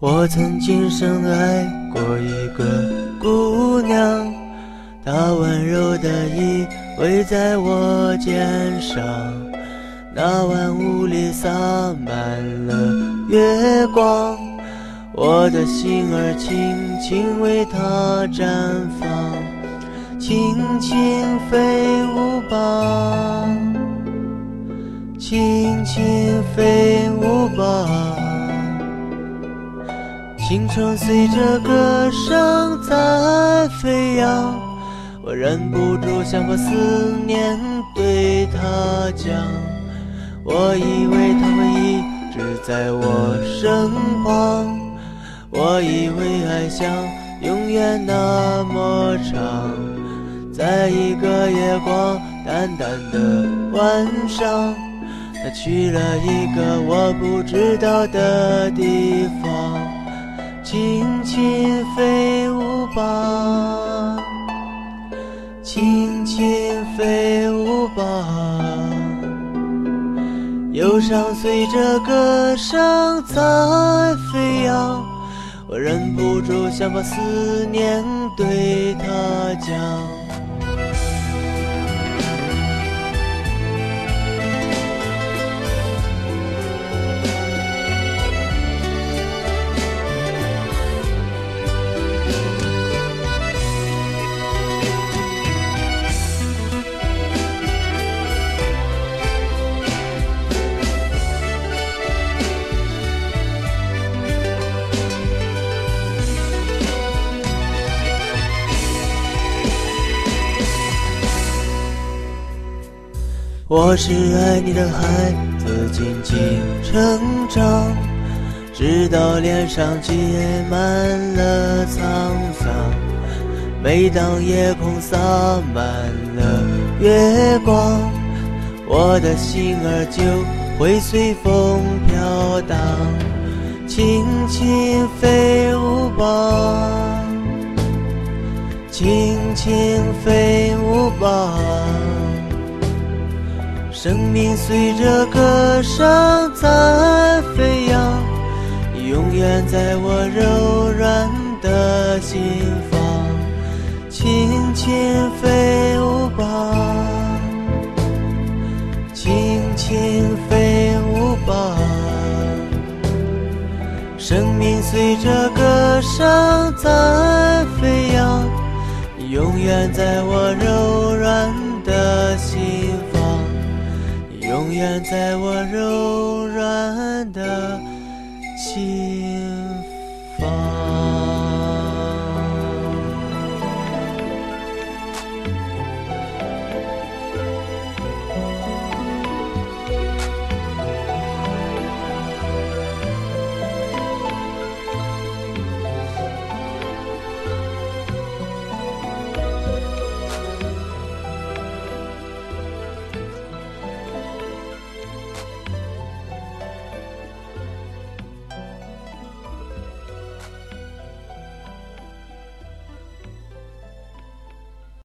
我曾经深爱过一个姑娘，她温柔的依偎在我肩上，那晚屋里洒满了月光，我的心儿轻轻为她绽放，轻轻飞青春随着歌声在飞扬，我忍不住想把思念对他讲。我以为他会一直在我身旁，我以为爱像永远那么长。在一个月光淡淡的晚上，他去了一个我不知道的地方。轻轻飞舞吧，轻轻飞舞吧，忧伤随着歌声在飞扬，我忍不住想把思念对他讲。我是爱你的孩子，静静成长，直到脸上结满了沧桑。每当夜空洒满了月光，我的心儿就会随风飘荡，轻轻飞舞吧，轻轻飞舞吧。生命随着歌声在飞扬，永远在我柔软的心房，轻轻飞舞吧，轻轻飞舞吧。生命随着歌声在飞扬，永远在我柔愿在我柔软的心。